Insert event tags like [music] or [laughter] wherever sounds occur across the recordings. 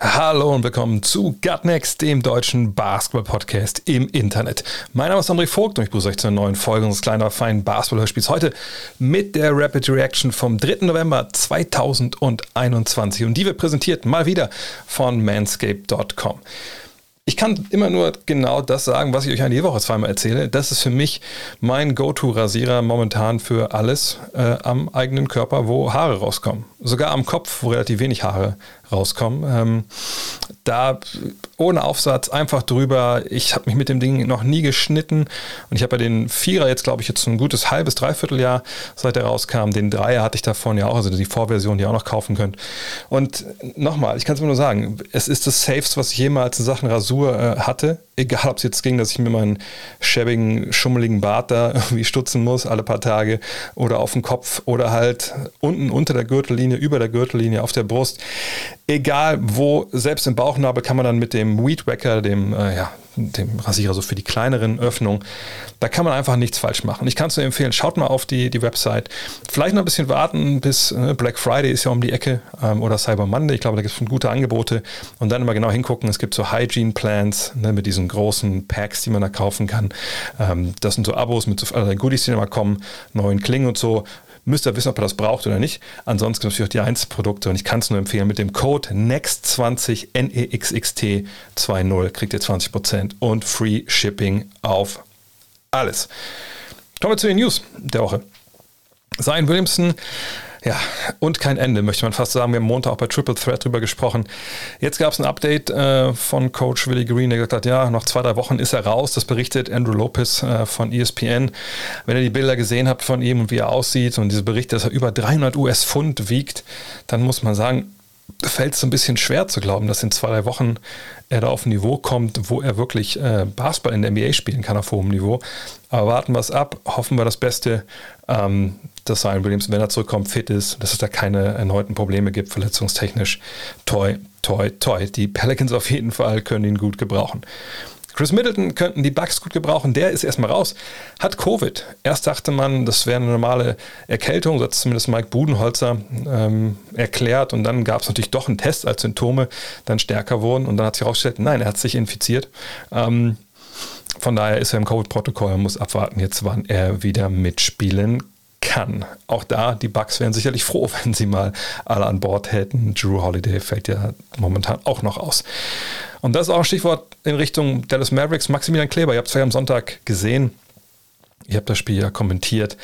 Hallo und willkommen zu Gutnext, dem deutschen Basketball-Podcast im Internet. Mein Name ist André Vogt und ich begrüße euch zu einer neuen Folge unseres kleinen feinen Basketball-Hörspiels. Heute mit der Rapid Reaction vom 3. November 2021 und die wird präsentiert mal wieder von manscape.com. Ich kann immer nur genau das sagen, was ich euch eine Woche zweimal erzähle. Das ist für mich mein Go-To-Rasierer momentan für alles äh, am eigenen Körper, wo Haare rauskommen. Sogar am Kopf, wo relativ wenig Haare rauskommen. Ähm, da ohne Aufsatz einfach drüber. Ich habe mich mit dem Ding noch nie geschnitten und ich habe ja den Vierer jetzt, glaube ich, jetzt ein gutes halbes, dreiviertel Jahr, seit er rauskam. Den Dreier hatte ich davon ja auch, also die Vorversion, die ihr auch noch kaufen könnt. Und nochmal, ich kann es nur sagen, es ist das Safest, was ich jemals in Sachen Rasur äh, hatte egal ob es jetzt ging, dass ich mir meinen schäbigen, schummeligen Bart da [laughs] irgendwie stutzen muss, alle paar Tage, oder auf dem Kopf oder halt unten unter der Gürtellinie, über der Gürtellinie, auf der Brust. Egal wo, selbst im Bauchnabel kann man dann mit dem Weed Wacker, dem, äh, ja, dem Rasierer so für die kleineren Öffnungen, da kann man einfach nichts falsch machen. Ich kann es nur empfehlen, schaut mal auf die, die Website. Vielleicht noch ein bisschen warten bis äh, Black Friday ist ja um die Ecke ähm, oder Cyber Monday. Ich glaube, da gibt es gute Angebote und dann immer genau hingucken. Es gibt so Hygiene Plans ne, mit diesen großen Packs, die man da kaufen kann. Ähm, das sind so Abos mit so allerlei Goodies, die immer kommen, neuen Klingen und so. Müsst ihr wissen, ob ihr das braucht oder nicht. Ansonsten gibt es natürlich auch die Einzelprodukte und ich kann es nur empfehlen. Mit dem Code NEXT20 NEXXT 20 kriegt ihr 20% und Free Shipping auf alles. Kommen wir zu den News der Woche. Zion Williamson ja, und kein Ende, möchte man fast sagen. Wir haben Montag auch bei Triple Threat drüber gesprochen. Jetzt gab es ein Update äh, von Coach Willie Green, der gesagt hat, ja, noch zwei, drei Wochen ist er raus. Das berichtet Andrew Lopez äh, von ESPN. Wenn ihr die Bilder gesehen habt von ihm und wie er aussieht und diese Berichte, dass er über 300 US-Pfund wiegt, dann muss man sagen, fällt es ein bisschen schwer zu glauben, dass in zwei, drei Wochen er da auf ein Niveau kommt, wo er wirklich äh, Basketball in der NBA spielen kann auf hohem Niveau. Aber warten wir es ab, hoffen wir das Beste, ähm, dass Zion Williams, wenn er zurückkommt, fit ist, dass es da keine erneuten Probleme gibt, verletzungstechnisch. Toi, toi, toi. Die Pelicans auf jeden Fall können ihn gut gebrauchen. Chris Middleton könnten die Bucks gut gebrauchen. Der ist erstmal raus. Hat Covid. Erst dachte man, das wäre eine normale Erkältung, so hat zumindest Mike Budenholzer ähm, erklärt. Und dann gab es natürlich doch einen Test, als Symptome dann stärker wurden. Und dann hat sich herausgestellt, nein, er hat sich infiziert. Ähm, von daher ist er im Covid-Protokoll und muss abwarten, jetzt wann er wieder mitspielen kann. Auch da, die Bucks wären sicherlich froh, wenn sie mal alle an Bord hätten. Drew Holiday fällt ja momentan auch noch aus. Und das ist auch ein Stichwort in Richtung Dallas Mavericks. Maximilian Kleber, ihr habt es ja am Sonntag gesehen ich habe das Spiel ja kommentiert,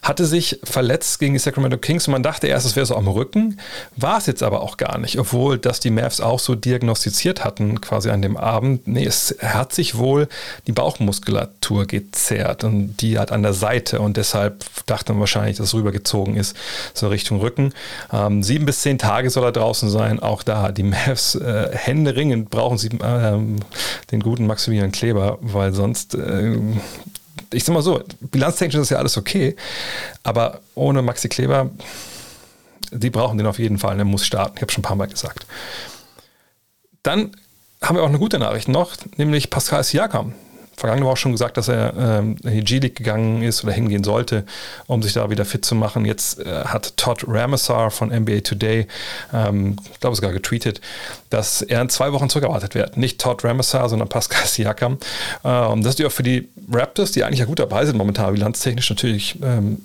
hatte sich verletzt gegen die Sacramento Kings und man dachte erst, es wäre so am Rücken, war es jetzt aber auch gar nicht, obwohl das die Mavs auch so diagnostiziert hatten, quasi an dem Abend. Nee, es hat sich wohl die Bauchmuskulatur gezerrt und die hat an der Seite und deshalb dachte man wahrscheinlich, dass es rübergezogen ist, so Richtung Rücken. Ähm, sieben bis zehn Tage soll er draußen sein, auch da. Die Mavs äh, händeringend brauchen sie äh, den guten Maximilian Kleber, weil sonst äh, ich sag mal so, bilanztechnisch ist ja alles okay, aber ohne Maxi Kleber, die brauchen den auf jeden Fall, der muss starten. Ich habe schon ein paar Mal gesagt. Dann haben wir auch eine gute Nachricht noch, nämlich Pascal Siakam vergangene Woche schon gesagt, dass er ähm, in die G-League gegangen ist oder hingehen sollte, um sich da wieder fit zu machen. Jetzt äh, hat Todd Ramessar von NBA Today, ähm, ich glaube sogar getweetet, dass er in zwei Wochen zurückerwartet wird. Nicht Todd Ramessar, sondern Pascal [laughs] Siakam. Äh, und das ist ja auch für die Raptors, die eigentlich ja gut dabei sind momentan, bilanztechnisch natürlich ähm,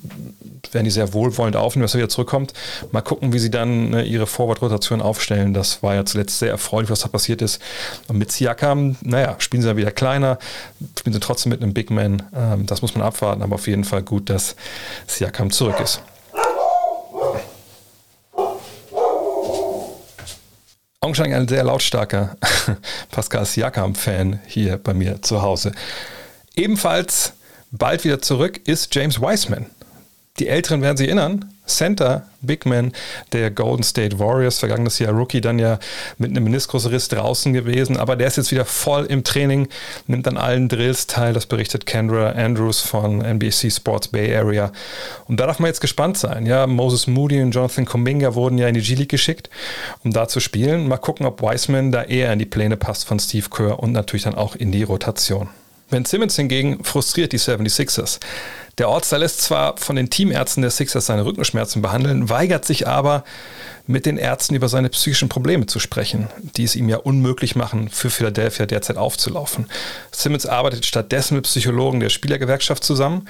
werden die sehr wohlwollend aufnehmen, dass er wieder zurückkommt. Mal gucken, wie sie dann ne, ihre Forward-Rotation aufstellen. Das war ja zuletzt sehr erfreulich, was da passiert ist. Und mit Siakam, naja, spielen sie dann wieder kleiner, spielen sie trotzdem mit einem Big Man. Ähm, das muss man abwarten, aber auf jeden Fall gut, dass Siakam zurück ist. Augenscheinlich ein sehr lautstarker [laughs] Pascal Siakam-Fan hier bei mir zu Hause. Ebenfalls bald wieder zurück ist James Wiseman. Die Älteren werden sich erinnern, Center, Big Man der Golden State Warriors, vergangenes Jahr Rookie, dann ja mit einem Meniskusriss draußen gewesen, aber der ist jetzt wieder voll im Training, nimmt an allen Drills teil, das berichtet Kendra Andrews von NBC Sports Bay Area. Und da darf man jetzt gespannt sein. Ja, Moses Moody und Jonathan Kuminga wurden ja in die G-League geschickt, um da zu spielen. Mal gucken, ob Wiseman da eher in die Pläne passt von Steve Kerr und natürlich dann auch in die Rotation. Ben Simmons hingegen frustriert die 76ers. Der Ortster lässt zwar von den Teamärzten der Sixers seine Rückenschmerzen behandeln, weigert sich aber, mit den Ärzten über seine psychischen Probleme zu sprechen, die es ihm ja unmöglich machen, für Philadelphia derzeit aufzulaufen. Simmons arbeitet stattdessen mit Psychologen der Spielergewerkschaft zusammen.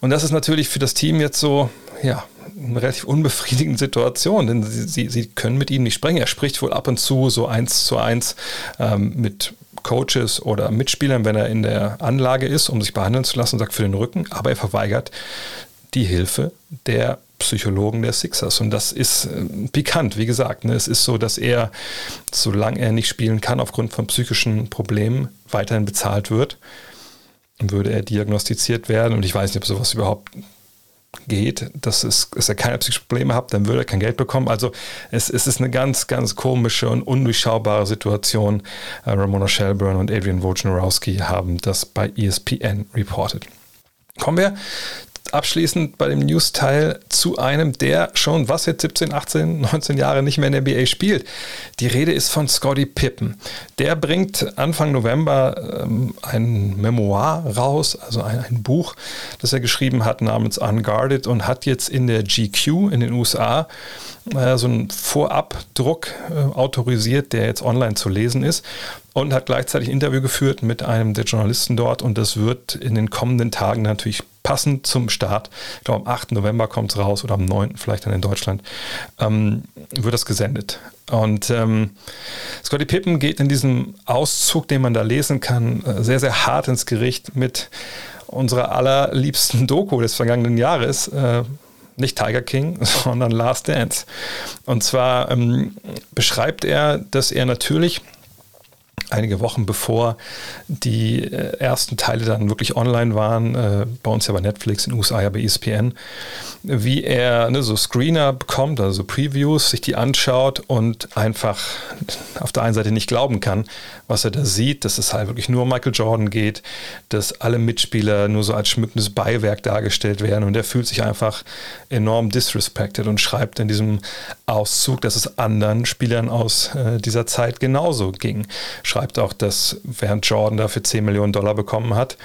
Und das ist natürlich für das Team jetzt so, ja, eine relativ unbefriedigende Situation, denn sie, sie, sie können mit ihm nicht sprechen. Er spricht wohl ab und zu so eins zu eins ähm, mit Coaches oder Mitspielern, wenn er in der Anlage ist, um sich behandeln zu lassen, sagt für den Rücken, aber er verweigert die Hilfe der Psychologen der Sixers. Und das ist äh, pikant, wie gesagt. Ne? Es ist so, dass er, solange er nicht spielen kann, aufgrund von psychischen Problemen weiterhin bezahlt wird. Würde er diagnostiziert werden, und ich weiß nicht, ob sowas überhaupt geht, dass, es, dass er keine psychischen Probleme hat, dann würde er kein Geld bekommen. Also es, es ist eine ganz, ganz komische und undurchschaubare Situation. Äh, Ramona Shelburne und Adrian Wojnarowski haben das bei ESPN reported. Kommen wir abschließend bei dem News-Teil zu einem, der schon, was jetzt 17, 18, 19 Jahre nicht mehr in der NBA spielt. Die Rede ist von Scotty Pippen. Der bringt Anfang November ähm, ein Memoir raus, also ein, ein, Buch, das er geschrieben hat namens Unguarded und hat jetzt in der GQ in den USA äh, so einen Vorabdruck äh, autorisiert, der jetzt online zu lesen ist und hat gleichzeitig ein Interview geführt mit einem der Journalisten dort und das wird in den kommenden Tagen natürlich passend zum Start, ich glaube am 8. November kommt es raus oder am 9. vielleicht dann in Deutschland, ähm, wird das gesendet. Und ähm, Scotty Pippen geht in diesem Auszug, den man da lesen kann, äh, sehr, sehr hart ins Gericht mit unserer allerliebsten Doku des vergangenen Jahres. Äh, nicht Tiger King, [laughs] sondern Last Dance. Und zwar ähm, beschreibt er, dass er natürlich einige Wochen bevor die äh, ersten Teile dann wirklich online waren, äh, bei uns ja bei Netflix, in den USA ja bei ESPN, wie er ne, so Screener bekommt, also Previews, sich die anschaut und einfach auf der einen Seite nicht glauben kann, was er da sieht, dass es halt wirklich nur um Michael Jordan geht, dass alle Mitspieler nur so als schmückendes Beiwerk dargestellt werden und er fühlt sich einfach enorm disrespected und schreibt in diesem Auszug, dass es anderen Spielern aus äh, dieser Zeit genauso ging. Schreibt auch, dass während Jordan dafür 10 Millionen Dollar bekommen hat,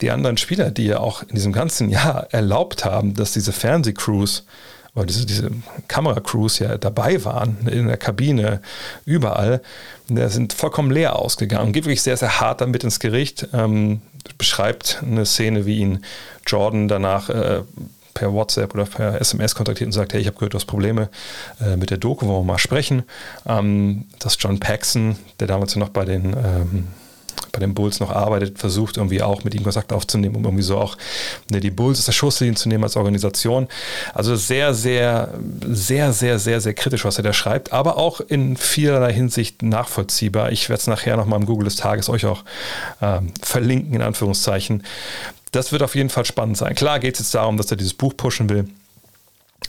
die anderen Spieler, die ja auch in diesem ganzen Jahr erlaubt haben, dass diese Fernsehcrews oder diese, diese Kameracrews ja dabei waren, in der Kabine, überall, sind vollkommen leer ausgegangen. Geht wirklich sehr, sehr hart damit ins Gericht. Ähm, beschreibt eine Szene, wie ihn Jordan danach äh, per WhatsApp oder per SMS kontaktiert und sagt, hey, ich habe gehört, du hast Probleme äh, mit der Doku, wollen wir mal sprechen. Ähm, dass John Paxson, der damals noch bei den ähm, bei den Bulls noch arbeitet, versucht irgendwie auch mit ihm Kontakt aufzunehmen, um irgendwie so auch ne, die Bulls aus der Schusslinie zu nehmen als Organisation. Also sehr, sehr, sehr, sehr, sehr, sehr kritisch, was er da schreibt, aber auch in vielerlei Hinsicht nachvollziehbar. Ich werde es nachher nochmal im Google des Tages euch auch ähm, verlinken, in Anführungszeichen. Das wird auf jeden Fall spannend sein. Klar geht es jetzt darum, dass er dieses Buch pushen will.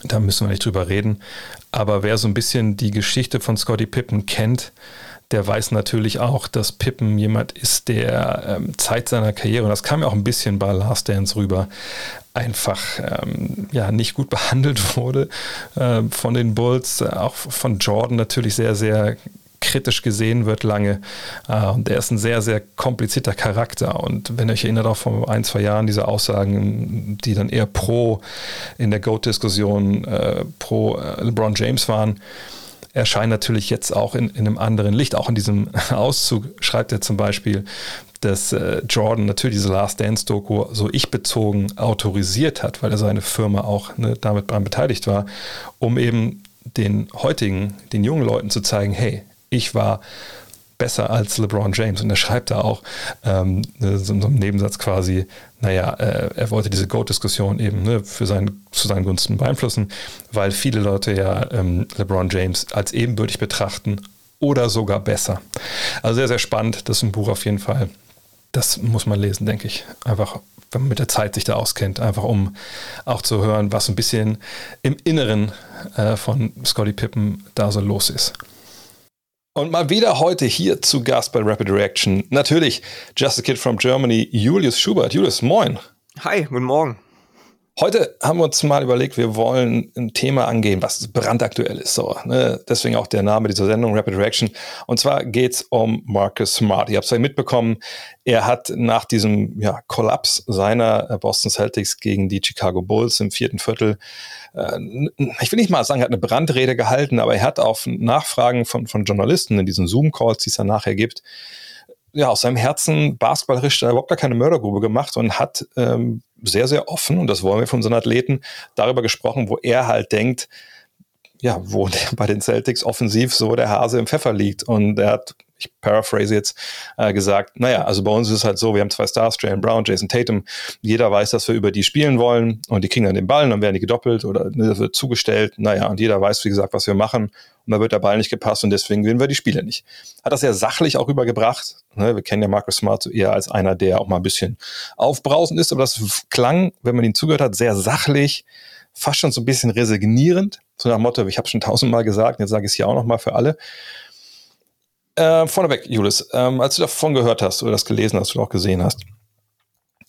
Da müssen wir nicht drüber reden. Aber wer so ein bisschen die Geschichte von Scotty Pippen kennt, der weiß natürlich auch, dass Pippen jemand ist, der ähm, Zeit seiner Karriere, und das kam ja auch ein bisschen bei Last Dance rüber, einfach ähm, ja, nicht gut [laughs] behandelt wurde äh, von den Bulls, auch von Jordan natürlich sehr, sehr kritisch gesehen wird lange. Äh, und er ist ein sehr, sehr komplizierter Charakter. Und wenn ihr euch erinnert, auch vor ein, zwei Jahren diese Aussagen, die dann eher pro in der GOAT-Diskussion äh, pro äh, LeBron James waren, erscheint natürlich jetzt auch in, in einem anderen Licht. Auch in diesem [laughs] Auszug schreibt er zum Beispiel, dass Jordan natürlich diese Last Dance-Doku so ich-bezogen autorisiert hat, weil er seine Firma auch ne, damit beteiligt war, um eben den heutigen, den jungen Leuten zu zeigen, hey, ich war besser als LeBron James. Und er schreibt da auch ähm, ne, so, einem Nebensatz quasi, naja, äh, er wollte diese Goat-Diskussion eben ne, für sein, zu seinen Gunsten beeinflussen, weil viele Leute ja ähm, LeBron James als ebenbürtig betrachten oder sogar besser. Also sehr, sehr spannend. Das ist ein Buch auf jeden Fall, das muss man lesen, denke ich. Einfach, wenn man mit der Zeit sich da auskennt, einfach um auch zu hören, was ein bisschen im Inneren äh, von Scotty Pippen da so los ist. Und mal wieder heute hier zu Gast bei Rapid Reaction. Natürlich Just a Kid from Germany, Julius Schubert. Julius, moin. Hi, guten Morgen. Heute haben wir uns mal überlegt, wir wollen ein Thema angehen, was brandaktuell ist. So, ne? Deswegen auch der Name dieser Sendung, Rapid Reaction. Und zwar geht's um Marcus Smart. Ihr habt es ja mitbekommen, er hat nach diesem ja, Kollaps seiner äh, Boston Celtics gegen die Chicago Bulls im vierten Viertel, äh, ich will nicht mal sagen, er hat eine Brandrede gehalten, aber er hat auf Nachfragen von, von Journalisten in diesen Zoom-Calls, die es dann nachher gibt, ja, aus seinem Herzen basketballerisch überhaupt gar keine Mördergrube gemacht und hat ähm, sehr, sehr offen, und das wollen wir von unseren Athleten, darüber gesprochen, wo er halt denkt, ja, wo bei den Celtics offensiv so der Hase im Pfeffer liegt. Und er hat, ich paraphrase jetzt, äh, gesagt, naja, also bei uns ist es halt so, wir haben zwei Stars, Jalen Brown, Jason Tatum. Jeder weiß, dass wir über die spielen wollen und die kriegen dann den Ball und dann werden die gedoppelt oder ne, wird zugestellt. Naja, und jeder weiß, wie gesagt, was wir machen und wird der Ball nicht gepasst und deswegen gewinnen wir die Spiele nicht. Hat das sehr sachlich auch rübergebracht. Ne? Wir kennen ja Marcus Smart so eher als einer, der auch mal ein bisschen aufbrausend ist, aber das klang, wenn man ihn zugehört hat, sehr sachlich, fast schon so ein bisschen resignierend. So nach Motto, ich habe schon tausendmal gesagt, jetzt sage ich es hier auch nochmal für alle. Äh, vorneweg, Julius, ähm, als du davon gehört hast oder das gelesen hast oder auch gesehen hast,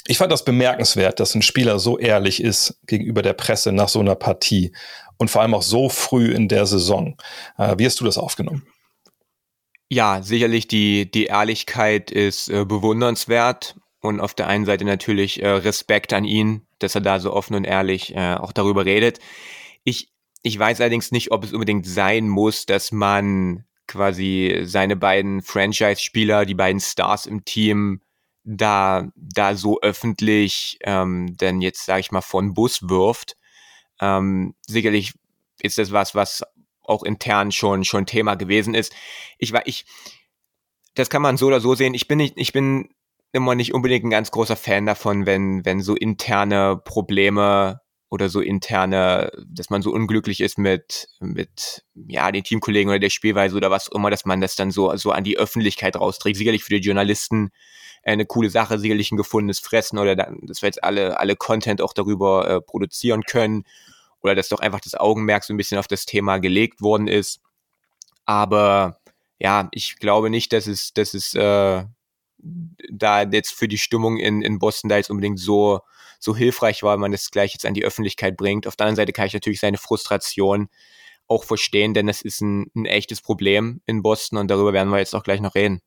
ich fand das bemerkenswert, dass ein Spieler so ehrlich ist gegenüber der Presse nach so einer Partie und vor allem auch so früh in der Saison. Äh, wie hast du das aufgenommen? Ja, sicherlich die, die Ehrlichkeit ist äh, bewundernswert und auf der einen Seite natürlich äh, Respekt an ihn, dass er da so offen und ehrlich äh, auch darüber redet. Ich, ich weiß allerdings nicht, ob es unbedingt sein muss, dass man quasi seine beiden Franchise-Spieler, die beiden Stars im Team, da, da so öffentlich ähm, denn jetzt, sage ich mal, von Bus wirft. Ähm, sicherlich ist das was, was auch intern schon, schon Thema gewesen ist. Ich war, ich, das kann man so oder so sehen. Ich bin nicht, ich bin immer nicht unbedingt ein ganz großer Fan davon, wenn, wenn so interne Probleme oder so interne, dass man so unglücklich ist mit, mit, ja, den Teamkollegen oder der Spielweise oder was auch immer, dass man das dann so, so an die Öffentlichkeit rausträgt. Sicherlich für die Journalisten eine coole Sache, sicherlich ein gefundenes Fressen oder dann, dass wir jetzt alle, alle Content auch darüber äh, produzieren können oder dass doch einfach das Augenmerk so ein bisschen auf das Thema gelegt worden ist. Aber ja, ich glaube nicht, dass es, dass es äh, da jetzt für die Stimmung in, in Boston da jetzt unbedingt so, so hilfreich war, wenn man das gleich jetzt an die Öffentlichkeit bringt. Auf der anderen Seite kann ich natürlich seine Frustration auch verstehen, denn das ist ein, ein echtes Problem in Boston und darüber werden wir jetzt auch gleich noch reden.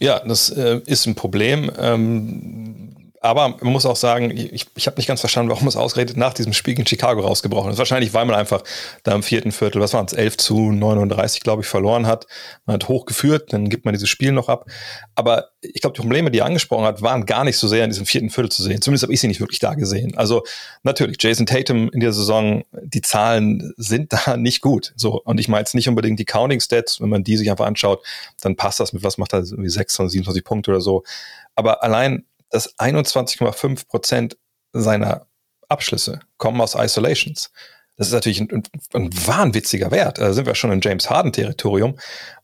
Ja, das äh, ist ein Problem. Ähm, aber man muss auch sagen, ich, ich habe nicht ganz verstanden, warum es ausredet nach diesem Spiel in Chicago rausgebrochen ist. Wahrscheinlich, weil man einfach da im vierten Viertel, was waren es, 11 zu 39, glaube ich, verloren hat. Man hat hochgeführt, dann gibt man dieses Spiel noch ab. Aber ich glaube, die Probleme, die er angesprochen hat, waren gar nicht so sehr in diesem vierten Viertel zu sehen. Zumindest habe ich sie nicht wirklich da gesehen. Also natürlich, Jason Tatum in der Saison, die Zahlen sind [laughs] da nicht gut. So, und ich meine jetzt nicht unbedingt die Counting Stats, wenn man die sich einfach anschaut, dann passt das mit was macht er, irgendwie 26, 27 Punkte oder so. Aber allein dass 21,5 Prozent seiner Abschlüsse kommen aus Isolations. Das ist natürlich ein, ein, wahnwitziger Wert. Da sind wir schon im James Harden-Territorium.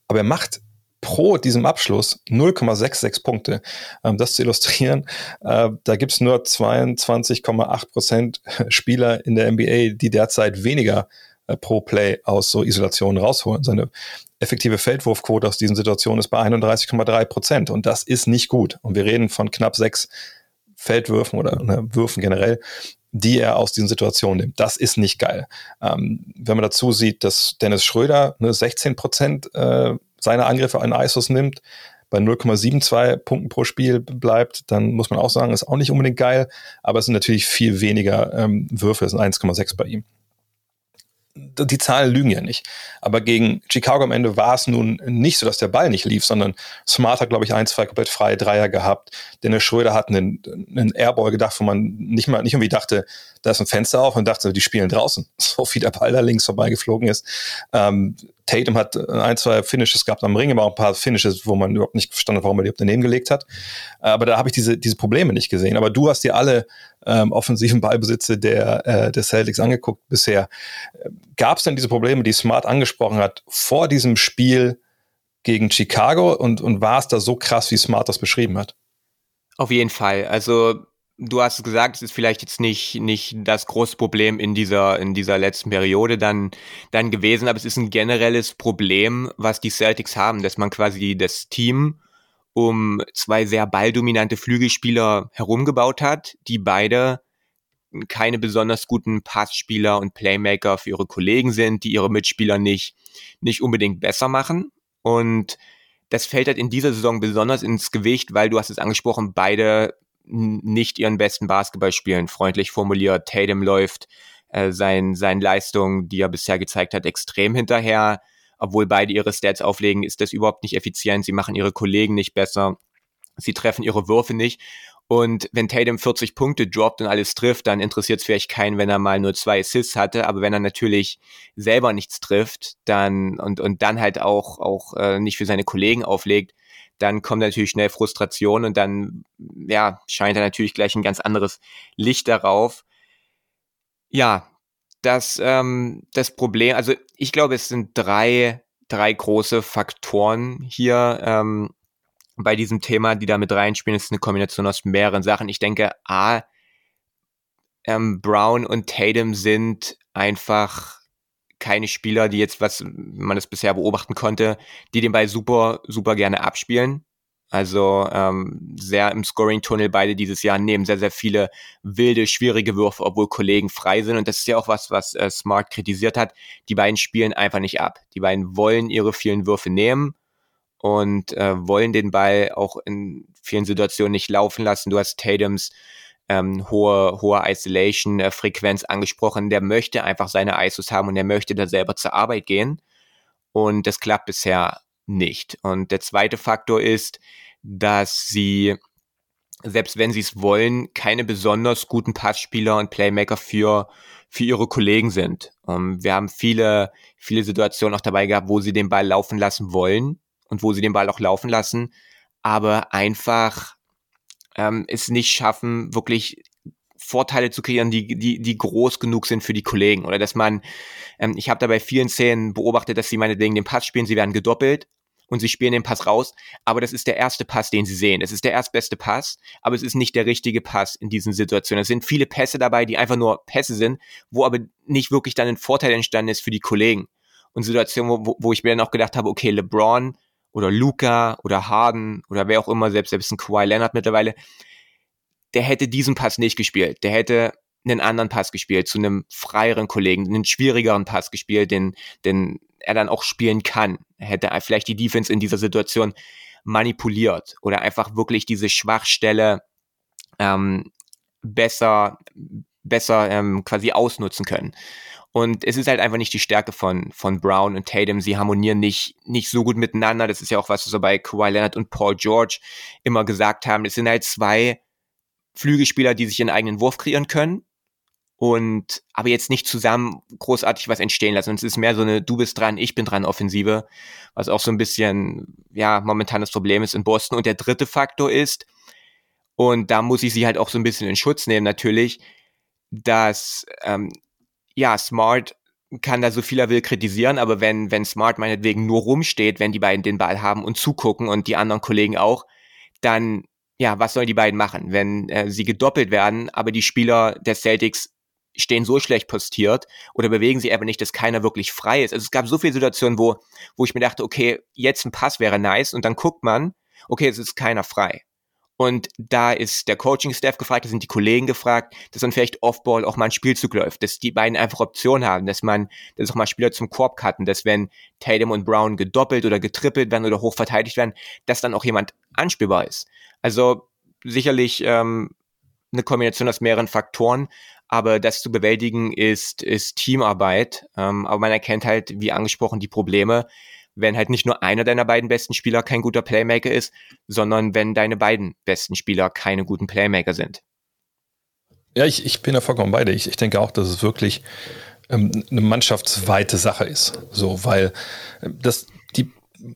Aber er macht pro diesem Abschluss 0,66 Punkte. Ähm, das zu illustrieren, äh, da gibt es nur 22,8 Prozent Spieler in der NBA, die derzeit weniger pro Play aus so Isolationen rausholen. Seine effektive Feldwurfquote aus diesen Situationen ist bei 31,3 Prozent und das ist nicht gut. Und wir reden von knapp sechs Feldwürfen oder ne, Würfen generell, die er aus diesen Situationen nimmt. Das ist nicht geil. Ähm, wenn man dazu sieht, dass Dennis Schröder ne, 16 Prozent äh, seiner Angriffe an ISOs nimmt, bei 0,72 Punkten pro Spiel bleibt, dann muss man auch sagen, ist auch nicht unbedingt geil, aber es sind natürlich viel weniger ähm, Würfe, es sind 1,6 bei ihm die Zahlen lügen ja nicht. Aber gegen Chicago am Ende war es nun nicht so, dass der Ball nicht lief, sondern Smart hat, glaube ich, ein, zwei komplett freie Dreier gehabt. Dennis Schröder hat einen, einen Airball gedacht, wo man nicht mal, nicht irgendwie dachte, da ist ein Fenster auf und dachte, die spielen draußen. [laughs] So wie der Ball da links vorbeigeflogen ist. Ähm, Tatum hat ein, zwei Finishes gehabt am Ring, aber auch ein paar Finishes, wo man überhaupt nicht verstanden hat, warum er die daneben gelegt hat. Aber da habe ich diese, diese Probleme nicht gesehen. Aber du hast dir alle ähm, offensiven Ballbesitze der, äh, der Celtics angeguckt bisher. Gab es denn diese Probleme, die Smart angesprochen hat, vor diesem Spiel gegen Chicago und, und war es da so krass, wie Smart das beschrieben hat? Auf jeden Fall. Also du hast gesagt, es ist vielleicht jetzt nicht, nicht das große Problem in dieser, in dieser letzten Periode dann, dann gewesen, aber es ist ein generelles Problem, was die Celtics haben, dass man quasi das Team um zwei sehr balldominante Flügelspieler herumgebaut hat, die beide keine besonders guten Passspieler und Playmaker für ihre Kollegen sind, die ihre Mitspieler nicht, nicht unbedingt besser machen. Und das fällt halt in dieser Saison besonders ins Gewicht, weil du hast es angesprochen, beide nicht ihren besten Basketball spielen. Freundlich formuliert, Tatum läuft äh, sein, seinen Leistungen, die er bisher gezeigt hat, extrem hinterher. Obwohl beide ihre Stats auflegen, ist das überhaupt nicht effizient. Sie machen ihre Kollegen nicht besser. Sie treffen ihre Würfe nicht. Und wenn Tatum 40 Punkte droppt und alles trifft, dann interessiert es vielleicht keinen, wenn er mal nur zwei Assists hatte. Aber wenn er natürlich selber nichts trifft, dann und, und dann halt auch, auch äh, nicht für seine Kollegen auflegt, dann kommt natürlich schnell Frustration und dann ja, scheint er natürlich gleich ein ganz anderes Licht darauf. Ja, das, ähm, das Problem, also ich glaube, es sind drei, drei große Faktoren hier ähm, bei diesem Thema, die da mit reinspielen. Es ist eine Kombination aus mehreren Sachen. Ich denke, A, ähm, Brown und Tatum sind einfach keine Spieler, die jetzt, was man es bisher beobachten konnte, die den Ball super, super gerne abspielen. Also ähm, sehr im Scoring-Tunnel beide dieses Jahr nehmen sehr, sehr viele wilde, schwierige Würfe, obwohl Kollegen frei sind. Und das ist ja auch was, was äh, Smart kritisiert hat. Die beiden spielen einfach nicht ab. Die beiden wollen ihre vielen Würfe nehmen und äh, wollen den Ball auch in vielen Situationen nicht laufen lassen. Du hast Tatums ähm, hohe, hohe Isolation-Frequenz angesprochen. Der möchte einfach seine ISOs haben und der möchte da selber zur Arbeit gehen. Und das klappt bisher nicht. Und der zweite Faktor ist, dass sie, selbst wenn sie es wollen, keine besonders guten Passspieler und Playmaker für, für ihre Kollegen sind. Ähm, wir haben viele, viele Situationen auch dabei gehabt, wo sie den Ball laufen lassen wollen und wo sie den Ball auch laufen lassen, aber einfach ähm, es nicht schaffen, wirklich Vorteile zu kreieren, die, die, die groß genug sind für die Kollegen. Oder dass man, ähm, ich habe da bei vielen Szenen beobachtet, dass sie meinetwegen den Pass spielen, sie werden gedoppelt und sie spielen den Pass raus, aber das ist der erste Pass, den sie sehen. Das ist der erstbeste Pass, aber es ist nicht der richtige Pass in diesen Situationen. Es sind viele Pässe dabei, die einfach nur Pässe sind, wo aber nicht wirklich dann ein Vorteil entstanden ist für die Kollegen. Und Situationen, wo, wo ich mir dann auch gedacht habe, okay, LeBron oder Luca oder Harden oder wer auch immer, selbst, selbst ein Kawhi Leonard mittlerweile, der hätte diesen Pass nicht gespielt. Der hätte einen anderen Pass gespielt, zu einem freieren Kollegen, einen schwierigeren Pass gespielt, den, den er dann auch spielen kann. Er hätte vielleicht die Defense in dieser Situation manipuliert oder einfach wirklich diese Schwachstelle ähm, besser, besser ähm, quasi ausnutzen können. Und es ist halt einfach nicht die Stärke von, von Brown und Tatum. Sie harmonieren nicht, nicht so gut miteinander. Das ist ja auch was, was so bei Kawhi Leonard und Paul George immer gesagt haben. Es sind halt zwei Flügelspieler, die sich ihren eigenen Wurf kreieren können. Und aber jetzt nicht zusammen großartig was entstehen lassen. Und es ist mehr so eine Du bist dran, ich bin dran Offensive, was auch so ein bisschen, ja, momentan das Problem ist in Boston. Und der dritte Faktor ist, und da muss ich sie halt auch so ein bisschen in Schutz nehmen, natürlich, dass ähm, ja, Smart kann da so viel er will kritisieren, aber wenn, wenn Smart meinetwegen nur rumsteht, wenn die beiden den Ball haben und zugucken und die anderen Kollegen auch, dann, ja, was sollen die beiden machen? Wenn äh, sie gedoppelt werden, aber die Spieler der Celtics stehen so schlecht postiert oder bewegen sie aber nicht, dass keiner wirklich frei ist. Also es gab so viele Situationen, wo, wo ich mir dachte, okay, jetzt ein Pass wäre nice und dann guckt man, okay, es ist keiner frei. Und da ist der Coaching-Staff gefragt, da sind die Kollegen gefragt, dass dann vielleicht Off-Ball auch mal ein Spielzug läuft, dass die beiden einfach Optionen haben, dass man, dass auch mal Spieler zum Korb cutten, dass wenn Tatum und Brown gedoppelt oder getrippelt werden oder hoch verteidigt werden, dass dann auch jemand anspielbar ist. Also sicherlich ähm, eine Kombination aus mehreren Faktoren, aber das zu bewältigen ist, ist Teamarbeit. Ähm, aber man erkennt halt, wie angesprochen, die Probleme wenn halt nicht nur einer deiner beiden besten Spieler kein guter Playmaker ist, sondern wenn deine beiden besten Spieler keine guten Playmaker sind. Ja, ich, ich bin da vollkommen bei dir. Ich, ich denke auch, dass es wirklich ähm, eine mannschaftsweite Sache ist. So, weil äh, das,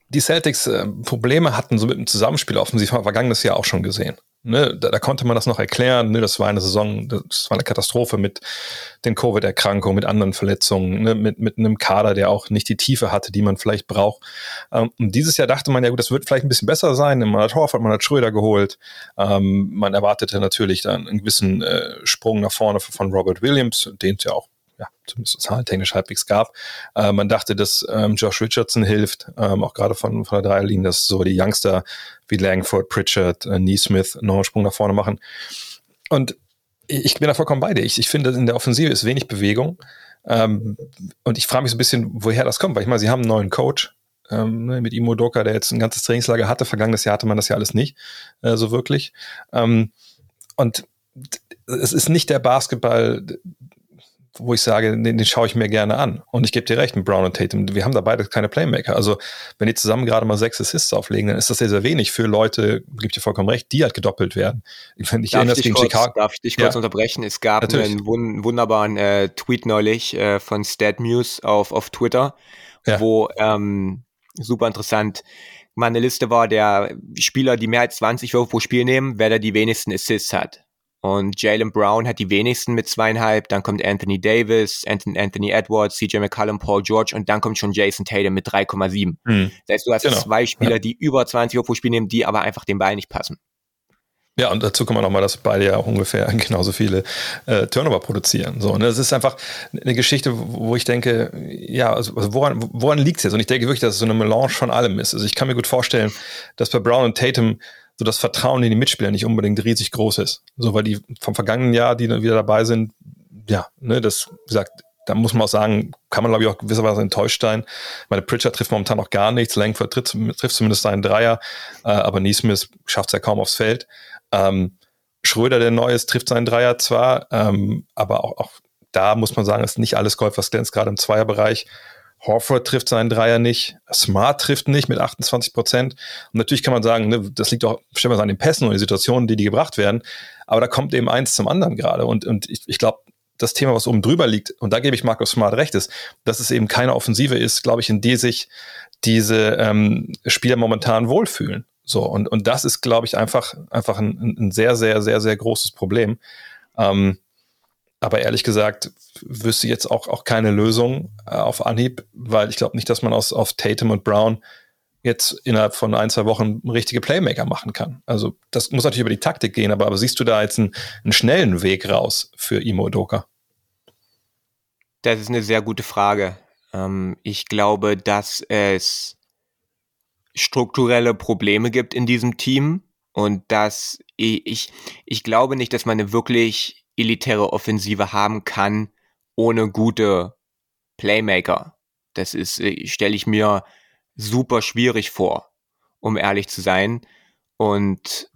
die Celtics äh, Probleme hatten, so mit dem Zusammenspiel offensiv, haben wir vergangenes Jahr auch schon gesehen. Ne, da, da, konnte man das noch erklären. Ne, das war eine Saison, das war eine Katastrophe mit den Covid-Erkrankungen, mit anderen Verletzungen, ne, mit, mit einem Kader, der auch nicht die Tiefe hatte, die man vielleicht braucht. Ähm, und dieses Jahr dachte man ja, gut, das wird vielleicht ein bisschen besser sein. Man hat Horford, man hat Schröder geholt. Ähm, man erwartete natürlich dann einen gewissen äh, Sprung nach vorne von Robert Williams, den es ja auch ja, zumindest zahlentechnisch halbwegs gab. Äh, man dachte, dass ähm, Josh Richardson hilft, ähm, auch gerade von, von der Dreierlinie, dass so die Youngster wie Langford, Pritchard, äh, Neesmith noch einen Sprung nach vorne machen. Und ich bin da vollkommen bei dir. Ich, ich finde, in der Offensive ist wenig Bewegung. Ähm, und ich frage mich so ein bisschen, woher das kommt, weil ich meine, sie haben einen neuen Coach. Ähm, ne, mit Imo Doka, der jetzt ein ganzes Trainingslager hatte. Vergangenes Jahr hatte man das ja alles nicht äh, so wirklich. Ähm, und es ist nicht der Basketball, wo ich sage, den, den schaue ich mir gerne an. Und ich gebe dir recht mit Brown und Tatum. Wir haben da beide keine Playmaker. Also, wenn die zusammen gerade mal sechs Assists auflegen, dann ist das sehr, sehr wenig für Leute, gibt dir vollkommen recht, die halt gedoppelt werden. Wenn ich erinnere, gegen kurz, Chicago. Darf ich dich kurz ja. unterbrechen? Es gab Natürlich. einen wun wunderbaren äh, Tweet neulich äh, von StatMuse auf, auf Twitter, ja. wo ähm, super interessant meine Liste war der Spieler, die mehr als 20 Würfe pro Spiel nehmen, wer da die wenigsten Assists hat. Und Jalen Brown hat die wenigsten mit zweieinhalb. Dann kommt Anthony Davis, Anthony Edwards, CJ McCallum, Paul George und dann kommt schon Jason Tatum mit 3,7. Hm. Das heißt, du hast genau. zwei Spieler, die über 20 Uhr pro Spiel nehmen, die aber einfach dem Ball nicht passen. Ja, und dazu kommen wir nochmal, dass beide ja auch ungefähr [laughs] genauso viele äh, Turnover produzieren. So, ne? Das ist einfach eine Geschichte, wo ich denke, ja, also, also woran, woran liegt es jetzt? Und ich denke wirklich, dass es so eine Melange von allem ist. Also ich kann mir gut vorstellen, dass bei Brown und Tatum so das Vertrauen in die Mitspieler nicht unbedingt riesig groß ist. So, weil die vom vergangenen Jahr, die dann wieder dabei sind, ja, ne, das, gesagt, da muss man auch sagen, kann man glaube ich auch gewisserweise enttäuscht sein. Meine Pritchard trifft momentan noch gar nichts, Langford trifft, trifft zumindest einen Dreier, äh, aber Neesmith schafft es ja kaum aufs Feld. Ähm, Schröder, der Neues, trifft seinen Dreier zwar, ähm, aber auch, auch da muss man sagen, ist nicht alles Golf, was glänzt, gerade im Zweierbereich. Horford trifft seinen Dreier nicht, Smart trifft nicht mit 28 Prozent. Und natürlich kann man sagen, ne, das liegt auch bestimmt an den Pässen und den Situationen, die die gebracht werden. Aber da kommt eben eins zum anderen gerade. Und, und ich, ich glaube, das Thema, was oben drüber liegt, und da gebe ich Markus Smart recht, ist, dass es eben keine Offensive ist, glaube ich, in die sich diese ähm, Spieler momentan wohlfühlen. So, und, und das ist, glaube ich, einfach, einfach ein, ein sehr, sehr, sehr, sehr großes Problem. Ähm, aber ehrlich gesagt, wüsste jetzt auch, auch keine Lösung äh, auf Anhieb, weil ich glaube nicht, dass man aus auf Tatum und Brown jetzt innerhalb von ein, zwei Wochen richtige Playmaker machen kann. Also das muss natürlich über die Taktik gehen, aber, aber siehst du da jetzt einen, einen schnellen Weg raus für Imo Doka? Das ist eine sehr gute Frage. Ähm, ich glaube, dass es strukturelle Probleme gibt in diesem Team und dass ich, ich, ich glaube nicht, dass man eine wirklich elitäre Offensive haben kann ohne gute Playmaker. Das ist, äh, stelle ich mir super schwierig vor, um ehrlich zu sein. Und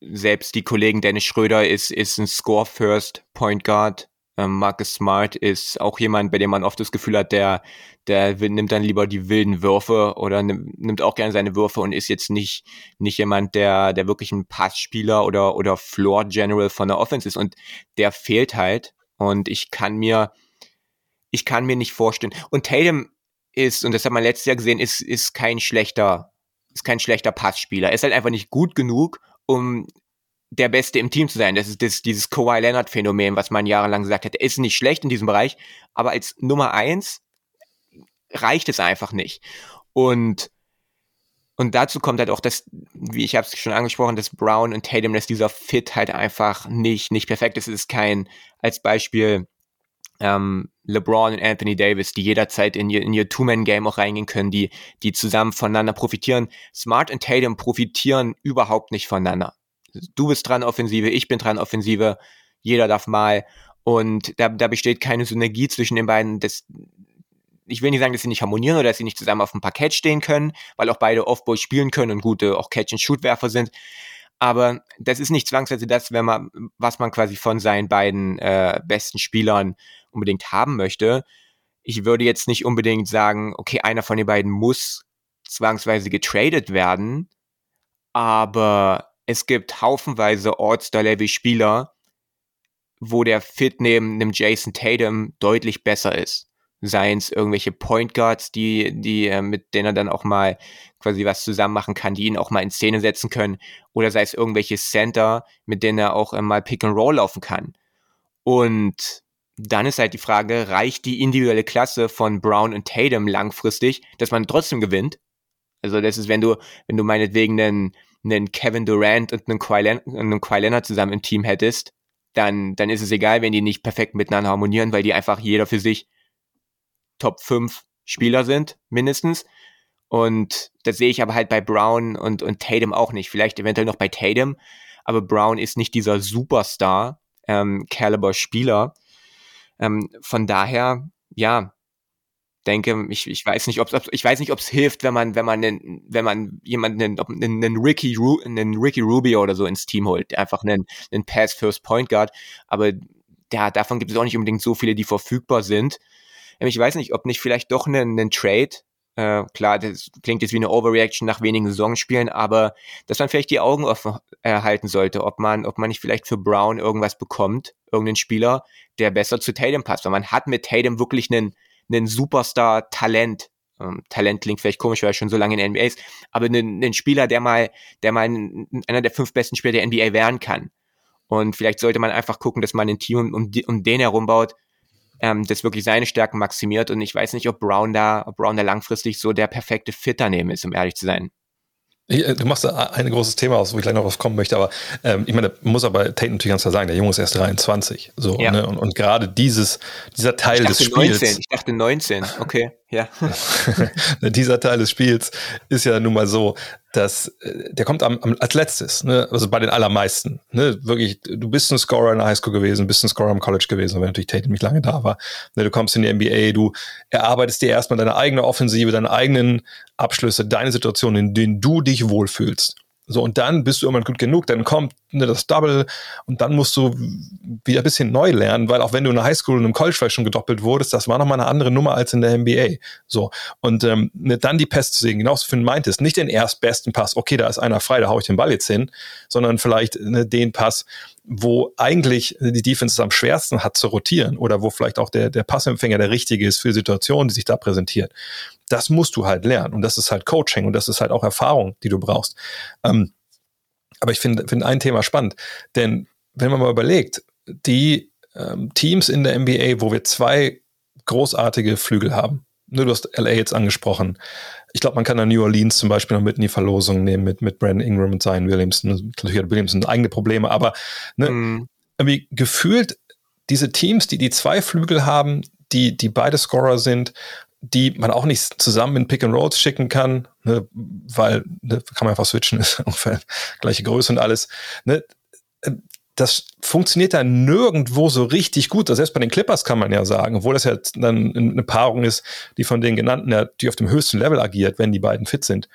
selbst die Kollegen Dennis Schröder ist, ist ein Score-First Point Guard. Ähm, Marcus Smart ist auch jemand, bei dem man oft das Gefühl hat, der, der nimmt dann lieber die wilden Würfe oder nimmt, auch gerne seine Würfe und ist jetzt nicht, nicht jemand, der, der wirklich ein Passspieler oder, oder Floor General von der Offense ist. Und der fehlt halt. Und ich kann mir, ich kann mir nicht vorstellen. Und Tatum ist, und das hat man letztes Jahr gesehen, ist, ist kein schlechter, ist kein schlechter Passspieler. Er ist halt einfach nicht gut genug, um der Beste im Team zu sein. Das ist das, dieses Kawhi Leonard Phänomen, was man jahrelang gesagt hat. Ist nicht schlecht in diesem Bereich, aber als Nummer eins reicht es einfach nicht. Und und dazu kommt halt auch das, wie ich habe es schon angesprochen, dass Brown und Tatum, dass dieser Fit halt einfach nicht nicht perfekt ist. Es ist kein als Beispiel ähm, LeBron und Anthony Davis, die jederzeit in ihr, in ihr Two-Man-Game auch reingehen können, die, die zusammen voneinander profitieren. Smart und Tatum profitieren überhaupt nicht voneinander du bist dran Offensive, ich bin dran Offensive, jeder darf mal. Und da, da besteht keine Synergie zwischen den beiden. Das, ich will nicht sagen, dass sie nicht harmonieren oder dass sie nicht zusammen auf dem Parkett stehen können, weil auch beide Offball spielen können und gute auch Catch-and-Shoot-Werfer sind. Aber das ist nicht zwangsweise das, wenn man, was man quasi von seinen beiden äh, besten Spielern unbedingt haben möchte. Ich würde jetzt nicht unbedingt sagen, okay, einer von den beiden muss zwangsweise getradet werden, aber es gibt haufenweise All-Star-Level-Spieler, wo der Fit neben einem Jason Tatum deutlich besser ist. seien es irgendwelche Point Guards, die, die, äh, mit denen er dann auch mal quasi was zusammen machen kann, die ihn auch mal in Szene setzen können, oder sei es irgendwelche Center, mit denen er auch äh, mal Pick and Roll laufen kann. Und dann ist halt die Frage, reicht die individuelle Klasse von Brown und Tatum langfristig, dass man trotzdem gewinnt? Also das ist, wenn du, wenn du meinetwegen einen, einen Kevin Durant und einen Kawhi, Leonard, einen Kawhi Leonard zusammen im Team hättest, dann, dann ist es egal, wenn die nicht perfekt miteinander harmonieren, weil die einfach jeder für sich Top 5 Spieler sind, mindestens. Und das sehe ich aber halt bei Brown und, und Tatum auch nicht. Vielleicht eventuell noch bei Tatum, aber Brown ist nicht dieser Superstar, ähm. Ähm, von daher, ja, denke, ich, ich weiß nicht, ob ich weiß nicht, ob es hilft, wenn man, wenn man, einen, wenn man jemanden, einen, einen, Ricky, Ru, einen Ricky Rubio oder so ins Team holt, einfach einen, einen Pass First Point Guard. Aber ja, davon gibt es auch nicht unbedingt so viele, die verfügbar sind. Ähm, ich weiß nicht, ob nicht vielleicht doch einen, einen Trade äh, klar, das klingt jetzt wie eine Overreaction nach wenigen Saisonspielen, aber dass man vielleicht die Augen offen erhalten sollte, ob man, ob man nicht vielleicht für Brown irgendwas bekommt, irgendeinen Spieler, der besser zu Tatum passt. Weil man hat mit Tatum wirklich einen, einen Superstar-Talent. Ähm, Talent klingt vielleicht komisch, weil er schon so lange in der NBA ist, aber einen, einen Spieler, der mal, der mal einer der fünf besten Spieler der NBA werden kann. Und vielleicht sollte man einfach gucken, dass man ein Team um, um, den herum baut, ähm, das wirklich seine Stärken maximiert. Und ich weiß nicht, ob Brown da, ob Brown da langfristig so der perfekte Fit daneben ist, um ehrlich zu sein. Äh, du machst da ein großes Thema aus, wo ich gleich noch was kommen möchte, aber ähm, ich meine, muss aber Tate natürlich ganz klar sagen, der Junge ist erst 23. So, ja. ne? Und, und gerade dieses, dieser Teil des Spiels. 19. Ich dachte 19, okay, ja. [laughs] [laughs] dieser Teil des Spiels ist ja nun mal so, dass äh, der kommt am, am, als letztes, ne? also bei den allermeisten. Ne? Wirklich, du bist ein Scorer in der Highschool gewesen, bist ein Scorer im College gewesen, wenn natürlich Tate nicht lange da war. Ne? Du kommst in die NBA, du erarbeitest dir erstmal deine eigene Offensive, deine eigenen Abschlüsse, deine Situation, in denen du dich wohlfühlst. So, und dann bist du irgendwann gut genug, dann kommt ne, das Double und dann musst du wieder ein bisschen neu lernen, weil auch wenn du in der Highschool und im College vielleicht schon gedoppelt wurdest, das war nochmal eine andere Nummer als in der NBA. So, und ähm, ne, dann die Pässe zu sehen, genauso Finn meintest, nicht den erstbesten Pass, okay, da ist einer frei, da hau ich den Ball jetzt hin, sondern vielleicht ne, den Pass, wo eigentlich die Defense am schwersten hat zu rotieren oder wo vielleicht auch der, der Passempfänger der richtige ist für Situationen, die sich da präsentiert das musst du halt lernen. Und das ist halt Coaching und das ist halt auch Erfahrung, die du brauchst. Ähm, aber ich finde find ein Thema spannend, denn wenn man mal überlegt, die ähm, Teams in der NBA, wo wir zwei großartige Flügel haben, ne, du hast LA jetzt angesprochen. Ich glaube, man kann da New Orleans zum Beispiel noch mit in die Verlosung nehmen, mit, mit Brandon Ingram und Zion Williamson. Natürlich hat Williamson eigene Probleme, aber ne, mhm. irgendwie gefühlt diese Teams, die die zwei Flügel haben, die, die beide Scorer sind, die man auch nicht zusammen in Pick and Rolls schicken kann, ne, weil ne, kann man einfach switchen, [laughs] ist ungefähr gleiche Größe und alles. Ne, das funktioniert da nirgendwo so richtig gut. Also selbst bei den Clippers kann man ja sagen, obwohl das ja dann eine Paarung ist, die von den genannten, die auf dem höchsten Level agiert, wenn die beiden fit sind.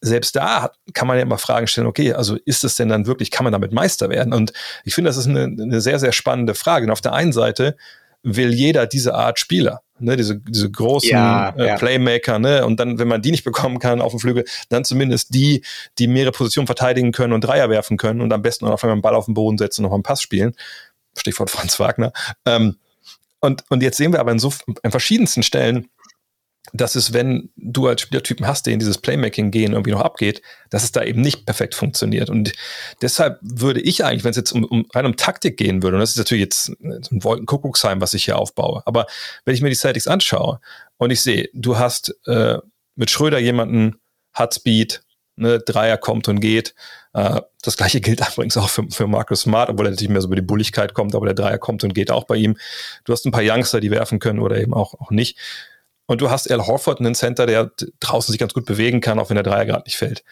Selbst da kann man ja immer Fragen stellen, okay, also ist es denn dann wirklich, kann man damit Meister werden? Und ich finde, das ist eine, eine sehr, sehr spannende Frage. Und auf der einen Seite will jeder diese Art Spieler ne, diese, diese großen ja, äh, ja. Playmaker, ne? Und dann, wenn man die nicht bekommen kann auf dem Flügel, dann zumindest die, die mehrere Positionen verteidigen können und Dreier werfen können und am besten auch einmal einen Ball auf den Boden setzen und noch einen Pass spielen. Stichwort Franz Wagner. Ähm, und, und jetzt sehen wir aber in so in verschiedensten Stellen, dass es, wenn du als Spielertypen hast, der in dieses Playmaking-Gehen irgendwie noch abgeht, dass es da eben nicht perfekt funktioniert. Und deshalb würde ich eigentlich, wenn es jetzt um, um rein um Taktik gehen würde, und das ist natürlich jetzt ein Wolkenkuckucksheim, was ich hier aufbaue, aber wenn ich mir die Celtics anschaue und ich sehe, du hast äh, mit Schröder jemanden, hat Speed, ne, Dreier kommt und geht. Äh, das gleiche gilt [laughs] übrigens auch für, für Marcus Smart, obwohl er natürlich mehr so über die Bulligkeit kommt, aber der Dreier kommt und geht auch bei ihm. Du hast ein paar Youngster, die werfen können oder eben auch, auch nicht. Und du hast Al Horford, einen Center, der draußen sich ganz gut bewegen kann, auch wenn der Dreier gerade nicht fällt.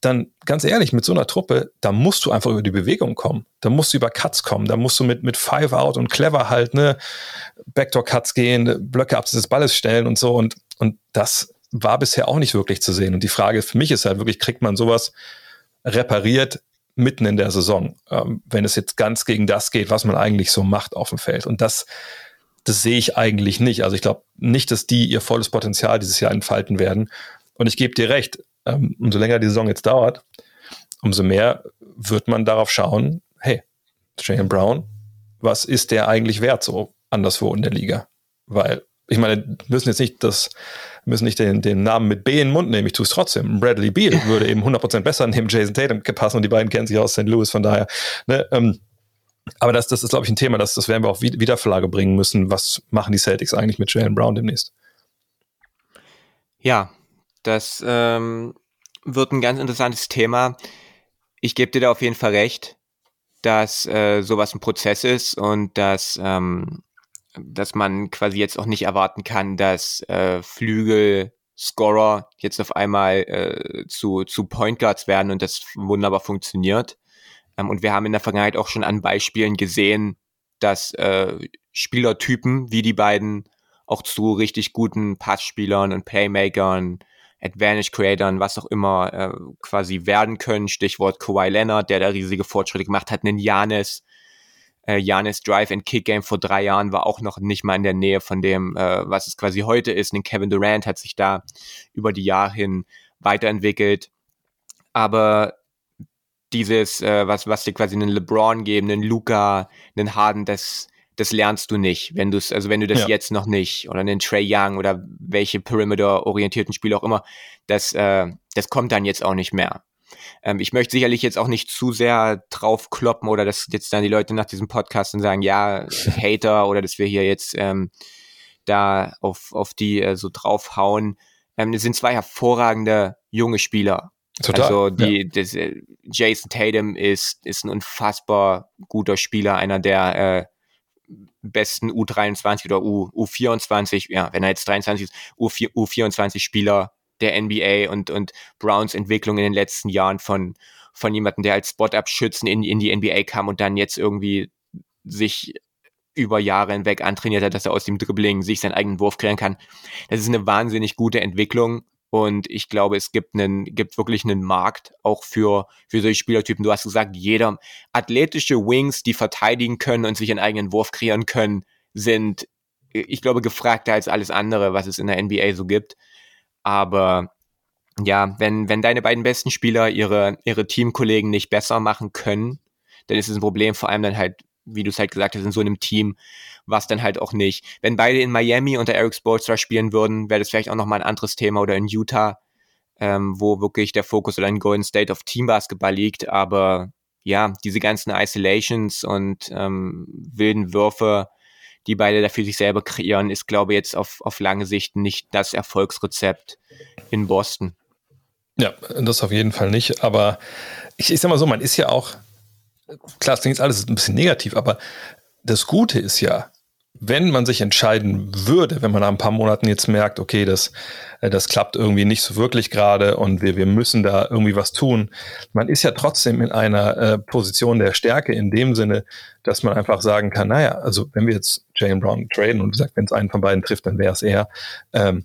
Dann, ganz ehrlich, mit so einer Truppe, da musst du einfach über die Bewegung kommen. Da musst du über Cuts kommen. Da musst du mit, mit Five Out und Clever halt, ne, Backdoor-Cuts gehen, Blöcke abseits des Balles stellen und so. Und, und das war bisher auch nicht wirklich zu sehen. Und die Frage für mich ist halt wirklich, kriegt man sowas repariert mitten in der Saison, ähm, wenn es jetzt ganz gegen das geht, was man eigentlich so macht auf dem Feld. Und das, das sehe ich eigentlich nicht. Also ich glaube nicht, dass die ihr volles Potenzial dieses Jahr entfalten werden. Und ich gebe dir recht, ähm, umso länger die Saison jetzt dauert, umso mehr wird man darauf schauen, hey, Jalen Brown, was ist der eigentlich wert so anderswo in der Liga? Weil ich meine, müssen jetzt nicht das, müssen nicht den, den Namen mit B in den Mund nehmen, ich tue es trotzdem. Bradley Beal würde eben 100% besser neben Jason Tatum passen und die beiden kennen sich aus St. Louis, von daher, ne, ähm, aber das, das ist, glaube ich, ein Thema, das, das werden wir auch wieder Verlage bringen müssen. Was machen die Celtics eigentlich mit Jalen Brown demnächst? Ja, das ähm, wird ein ganz interessantes Thema. Ich gebe dir da auf jeden Fall recht, dass äh, sowas ein Prozess ist und dass, ähm, dass man quasi jetzt auch nicht erwarten kann, dass äh, Flügel Scorer jetzt auf einmal äh, zu, zu Point Guards werden und das wunderbar funktioniert. Ähm, und wir haben in der Vergangenheit auch schon an Beispielen gesehen, dass äh, Spielertypen wie die beiden auch zu richtig guten Passspielern und Playmakern, Advantage Creatern, was auch immer äh, quasi werden können. Stichwort Kawhi Leonard, der da riesige Fortschritte gemacht hat. Einen Janis, äh, Janis Drive and Kick Game vor drei Jahren war auch noch nicht mal in der Nähe von dem, äh, was es quasi heute ist. Ein Kevin Durant hat sich da über die Jahre hin weiterentwickelt. Aber dieses, äh, was, was dir quasi einen LeBron geben, einen Luca, einen Harden, das, das lernst du nicht, wenn du es, also wenn du das ja. jetzt noch nicht, oder einen Trey Young oder welche Perimeter-orientierten Spiele auch immer, das, äh, das kommt dann jetzt auch nicht mehr. Ähm, ich möchte sicherlich jetzt auch nicht zu sehr drauf kloppen oder dass jetzt dann die Leute nach diesem Podcast dann sagen, ja, [laughs] Hater oder dass wir hier jetzt ähm, da auf, auf die äh, so draufhauen. Ähm, es sind zwei hervorragende junge Spieler Total, also die, ja. das, äh, Jason Tatum ist, ist ein unfassbar guter Spieler, einer der äh, besten U23 oder U, U24, ja, wenn er jetzt 23 ist, U4, U24 Spieler der NBA und, und Browns Entwicklung in den letzten Jahren von, von jemandem, der als Spot-Up-Schützen in, in die NBA kam und dann jetzt irgendwie sich über Jahre hinweg antrainiert hat, dass er aus dem Dribbling sich seinen eigenen Wurf kreieren kann. Das ist eine wahnsinnig gute Entwicklung und ich glaube, es gibt einen, gibt wirklich einen Markt auch für, für solche Spielertypen. Du hast gesagt, jeder athletische Wings, die verteidigen können und sich einen eigenen Wurf kreieren können, sind, ich glaube, gefragter als alles andere, was es in der NBA so gibt. Aber ja, wenn, wenn deine beiden besten Spieler ihre, ihre Teamkollegen nicht besser machen können, dann ist es ein Problem, vor allem dann halt, wie du es halt gesagt hast, in so einem Team, was dann halt auch nicht. Wenn beide in Miami unter Eric Spoelstra spielen würden, wäre das vielleicht auch nochmal ein anderes Thema oder in Utah, ähm, wo wirklich der Fokus oder in Golden State auf Teambasketball liegt. Aber ja, diese ganzen Isolations und ähm, wilden Würfe, die beide dafür sich selber kreieren, ist, glaube ich, jetzt auf, auf lange Sicht nicht das Erfolgsrezept in Boston. Ja, das auf jeden Fall nicht. Aber ich, ich sag mal so, man ist ja auch, klar, es klingt alles ein bisschen negativ, aber das Gute ist ja, wenn man sich entscheiden würde, wenn man nach ein paar Monaten jetzt merkt, okay, das, äh, das klappt irgendwie nicht so wirklich gerade und wir, wir müssen da irgendwie was tun, man ist ja trotzdem in einer äh, Position der Stärke in dem Sinne, dass man einfach sagen kann, naja, also wenn wir jetzt Jalen Brown traden und sagt, wenn es einen von beiden trifft, dann wäre es er, ähm,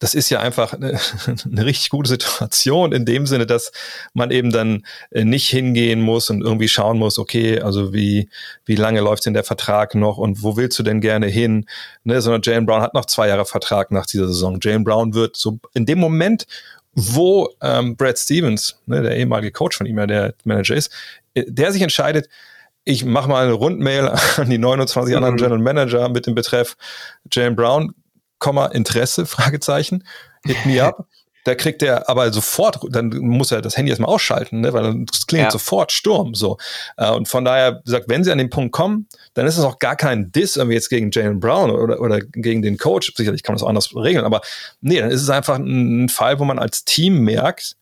das ist ja einfach eine, [laughs] eine, richtig gute Situation in dem Sinne, dass man eben dann äh, nicht hingehen muss und irgendwie schauen muss, okay, also wie, wie lange läuft denn der Vertrag noch und wo willst du denn gerne hin? Ne, sondern Jalen Brown hat noch zwei Jahre Vertrag nach dieser Saison. Jalen Brown wird so in dem Moment, wo ähm, Brad Stevens, ne, der ehemalige Coach von ihm, ja der Manager ist, äh, der sich entscheidet, ich mache mal eine Rundmail [laughs] an die 29 anderen mhm. General Manager mit dem Betreff Jalen Brown Komma, Interesse, Fragezeichen, hit me up. [laughs] Da kriegt er aber sofort, dann muss er das Handy erstmal ausschalten, ne, weil dann klingt ja. sofort Sturm. So. Äh, und von daher sagt, wenn sie an den Punkt kommen, dann ist es auch gar kein Diss irgendwie jetzt gegen Jalen Brown oder, oder gegen den Coach. Sicherlich kann man das auch anders regeln, aber nee, dann ist es einfach ein Fall, wo man als Team merkt,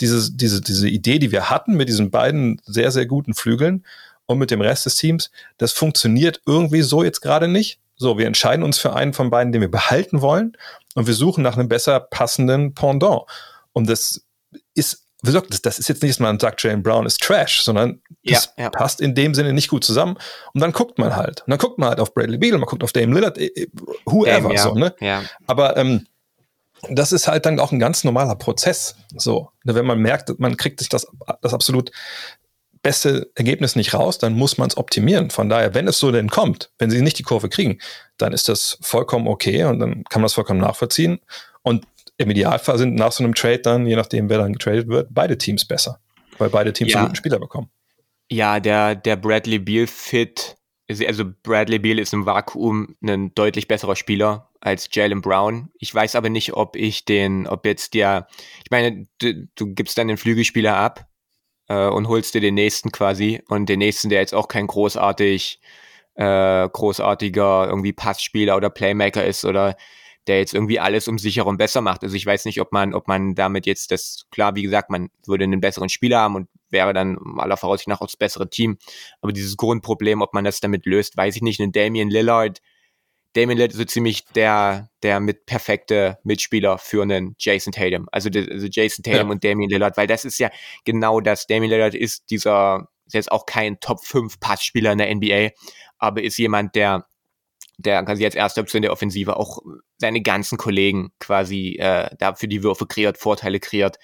diese, diese, diese Idee, die wir hatten mit diesen beiden sehr, sehr guten Flügeln und mit dem Rest des Teams, das funktioniert irgendwie so jetzt gerade nicht. So, wir entscheiden uns für einen von beiden, den wir behalten wollen, und wir suchen nach einem besser passenden Pendant. Und das ist, wie gesagt, das, ist jetzt nicht, dass man sagt, Jane Brown ist Trash, sondern das ja, ja. passt in dem Sinne nicht gut zusammen. Und dann guckt man halt. Und dann guckt man halt auf Bradley Beal, man guckt auf Dame Lillard, äh, äh, whoever, Dame, ja. so, ne? Ja. Aber ähm, das ist halt dann auch ein ganz normaler Prozess. So, wenn man merkt, man kriegt sich das, das absolut beste Ergebnis nicht raus, dann muss man es optimieren. Von daher, wenn es so denn kommt, wenn sie nicht die Kurve kriegen, dann ist das vollkommen okay und dann kann man das vollkommen nachvollziehen. Und im Idealfall sind nach so einem Trade dann, je nachdem, wer dann getradet wird, beide Teams besser, weil beide Teams ja. einen guten Spieler bekommen. Ja, der, der Bradley Beal Fit, also Bradley Beal ist im Vakuum ein deutlich besserer Spieler als Jalen Brown. Ich weiß aber nicht, ob ich den, ob jetzt der, ich meine, du, du gibst dann den Flügelspieler ab äh, und holst dir den nächsten quasi und den nächsten, der jetzt auch kein großartig, äh, großartiger irgendwie Passspieler oder Playmaker ist oder der jetzt irgendwie alles um sich herum besser macht. Also ich weiß nicht, ob man, ob man damit jetzt das, klar, wie gesagt, man würde einen besseren Spieler haben und wäre dann aller Voraussicht nach auch das bessere Team. Aber dieses Grundproblem, ob man das damit löst, weiß ich nicht. Ein Damian Lillard, Damian Lillard ist so ziemlich der, der mit perfekte Mitspieler für einen Jason Tatum. Also, also Jason Tatum ja. und Damian Lillard, weil das ist ja genau das. Damian Lillard ist dieser, ist jetzt auch kein Top 5 Passspieler in der NBA, aber ist jemand, der der quasi als erste Option der Offensive auch seine ganzen Kollegen quasi äh, da für die Würfe kreiert, Vorteile kreiert,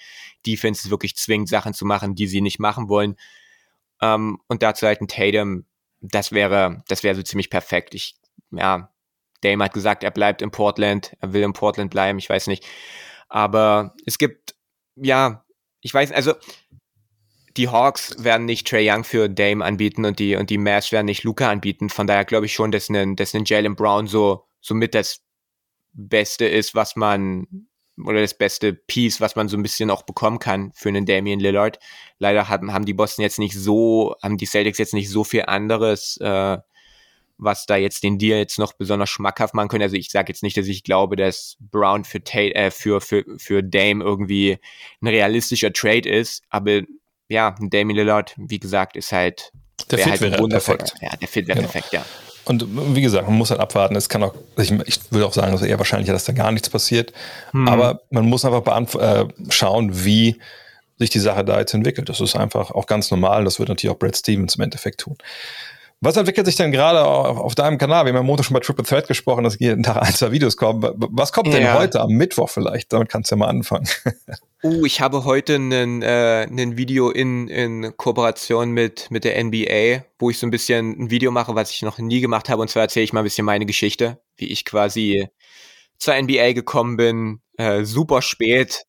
Defense wirklich zwingt, Sachen zu machen, die sie nicht machen wollen. Ähm, und dazu halt ein Tatum, das wäre, das wäre so ziemlich perfekt. Ich, ja, Dame hat gesagt, er bleibt in Portland, er will in Portland bleiben, ich weiß nicht. Aber es gibt, ja, ich weiß, also die Hawks werden nicht Trey Young für Dame anbieten und die, und die Mavs werden nicht Luca anbieten. Von daher glaube ich schon, dass ein, dass ein Jalen Brown so, so mit das Beste ist, was man, oder das beste Piece, was man so ein bisschen auch bekommen kann für einen Damian Lillard. Leider haben, haben die Boston jetzt nicht so, haben die Celtics jetzt nicht so viel anderes, äh, was da jetzt den Deal jetzt noch besonders schmackhaft machen können. Also ich sage jetzt nicht, dass ich glaube, dass Brown für, Tate, äh, für, für, für Dame irgendwie ein realistischer Trade ist, aber ja, Damien Lillard, wie gesagt, ist halt der Fit halt wäre perfekt. Ja, der Fit wäre genau. perfekt, ja. Und wie gesagt, man muss halt abwarten. Es kann auch, ich, ich würde auch sagen, dass eher wahrscheinlich, dass da gar nichts passiert. Hm. Aber man muss einfach äh, schauen, wie sich die Sache da jetzt entwickelt. Das ist einfach auch ganz normal. Das wird natürlich auch Brad Stevens im Endeffekt tun. Was entwickelt sich denn gerade auf, auf, deinem Kanal? Wir haben am Montag schon bei Triple Threat gesprochen, dass jeden Tag ein, zwei Videos kommen. Was kommt ja. denn heute am Mittwoch vielleicht? Damit kannst du ja mal anfangen. Uh, [laughs] ich habe heute ein äh, Video in, in Kooperation mit, mit der NBA, wo ich so ein bisschen ein Video mache, was ich noch nie gemacht habe. Und zwar erzähle ich mal ein bisschen meine Geschichte, wie ich quasi zur NBA gekommen bin. Äh, super spät,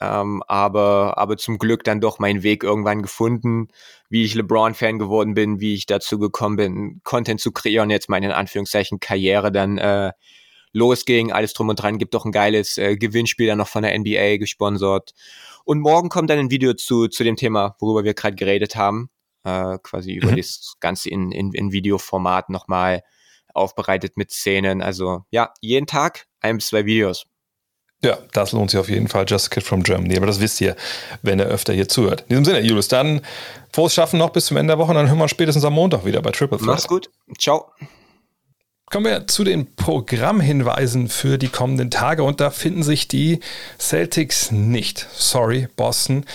ähm, aber, aber zum Glück dann doch meinen Weg irgendwann gefunden, wie ich LeBron-Fan geworden bin, wie ich dazu gekommen bin, Content zu kreieren, jetzt meine in Anführungszeichen Karriere dann äh, losging, alles drum und dran, gibt doch ein geiles äh, Gewinnspiel dann noch von der NBA gesponsert. Und morgen kommt dann ein Video zu, zu dem Thema, worüber wir gerade geredet haben, äh, quasi über mhm. das Ganze in, in, in Videoformat nochmal aufbereitet mit Szenen. Also ja, jeden Tag ein bis zwei Videos. Ja, das lohnt sich auf jeden Fall. Just a Kid from Germany. Aber das wisst ihr, wenn ihr öfter hier zuhört. In diesem Sinne, Julius, dann frohes Schaffen noch bis zum Ende der Woche und dann hören wir uns spätestens am Montag wieder bei Triple Threat. Mach's gut. Ciao. Kommen wir zu den Programmhinweisen für die kommenden Tage und da finden sich die Celtics nicht. Sorry, Boston.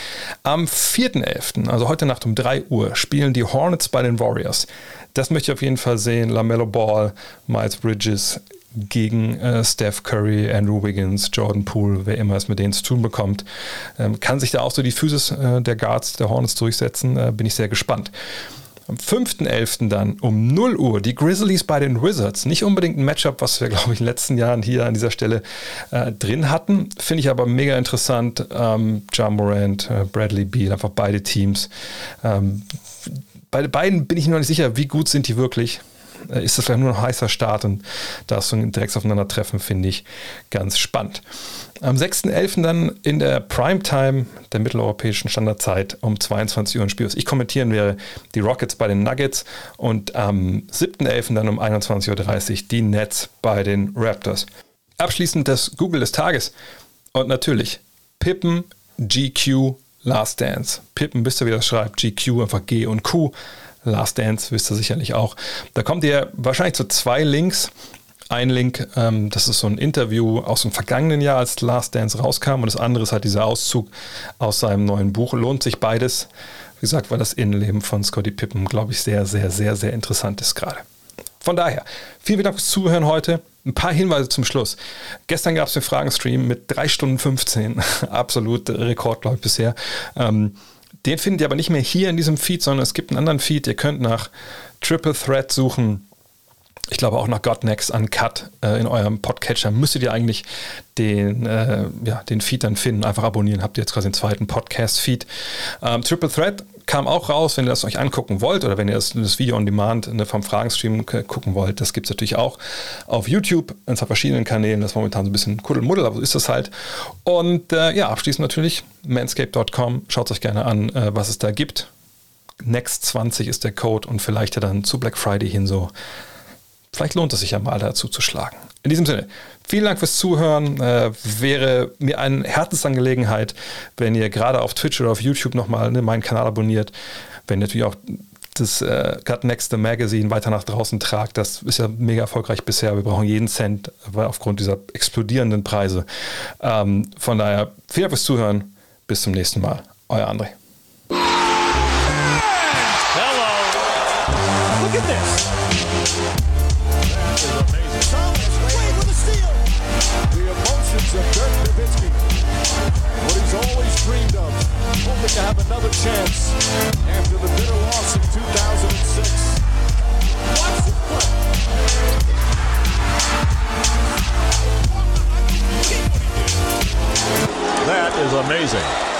Am 4.11., also heute Nacht um 3 Uhr, spielen die Hornets bei den Warriors. Das möchte ich auf jeden Fall sehen. LaMelo Ball, Miles Bridges gegen äh, Steph Curry, Andrew Wiggins, Jordan Poole, wer immer es mit denen zu tun bekommt. Ähm, kann sich da auch so die Physis äh, der Guards der Hornets durchsetzen? Äh, bin ich sehr gespannt. Am 5.11. dann um 0 Uhr die Grizzlies bei den Wizards. Nicht unbedingt ein Matchup, was wir, [laughs] glaube ich, in den letzten Jahren hier an dieser Stelle äh, drin hatten. Finde ich aber mega interessant. Ähm, John Morant, äh, Bradley Beal, einfach beide Teams. Ähm, bei beiden bin ich noch nicht sicher, wie gut sind die wirklich. Äh, ist das vielleicht nur ein heißer Start und da so ein direktes Aufeinandertreffen finde ich ganz spannend. Am 6.11. dann in der Primetime der mitteleuropäischen Standardzeit um 22 Uhr ein Spiel, was ich kommentieren wäre, die Rockets bei den Nuggets und am 7.11. dann um 21.30 Uhr die Nets bei den Raptors. Abschließend das Google des Tages und natürlich Pippen, GQ, Last Dance. Pippen, wisst ihr, wie das schreibt? GQ, einfach G und Q. Last Dance wisst ihr sicherlich auch. Da kommt ihr wahrscheinlich zu zwei Links. Ein Link, ähm, das ist so ein Interview aus dem vergangenen Jahr, als Last Dance rauskam. Und das andere ist halt dieser Auszug aus seinem neuen Buch. Lohnt sich beides. Wie gesagt, weil das Innenleben von Scotty Pippen, glaube ich, sehr, sehr, sehr, sehr interessant ist gerade. Von daher, vielen Dank fürs Zuhören heute. Ein paar Hinweise zum Schluss. Gestern gab es den Fragenstream mit 3 Stunden 15. [laughs] Absolut Rekord, glaube ich, bisher. Ähm, den findet ihr aber nicht mehr hier in diesem Feed, sondern es gibt einen anderen Feed. Ihr könnt nach Triple Threat suchen. Ich glaube auch nach God Next Uncut äh, in eurem Podcatcher müsstet ihr eigentlich den, äh, ja, den Feed dann finden. Einfach abonnieren, habt ihr jetzt quasi den zweiten Podcast-Feed. Ähm, Triple Threat kam auch raus, wenn ihr das euch angucken wollt oder wenn ihr das, das Video on Demand ne, vom Fragenstream gucken wollt. Das gibt es natürlich auch auf YouTube in verschiedenen Kanälen. Das ist momentan so ein bisschen Kuddelmuddel, aber so ist das halt. Und äh, ja, abschließend natürlich manscape.com. Schaut euch gerne an, äh, was es da gibt. Next 20 ist der Code und vielleicht ja dann zu Black Friday hin so. Vielleicht lohnt es sich ja mal dazu zu schlagen. In diesem Sinne, vielen Dank fürs Zuhören. Äh, wäre mir eine Herzensangelegenheit, wenn ihr gerade auf Twitch oder auf YouTube nochmal ne, meinen Kanal abonniert. Wenn ihr natürlich auch das äh, Gut Next the Magazine weiter nach draußen tragt. Das ist ja mega erfolgreich bisher. Wir brauchen jeden Cent, weil aufgrund dieser explodierenden Preise. Ähm, von daher, vielen Dank fürs Zuhören. Bis zum nächsten Mal. Euer André. After the bitter loss in 2006. That is amazing.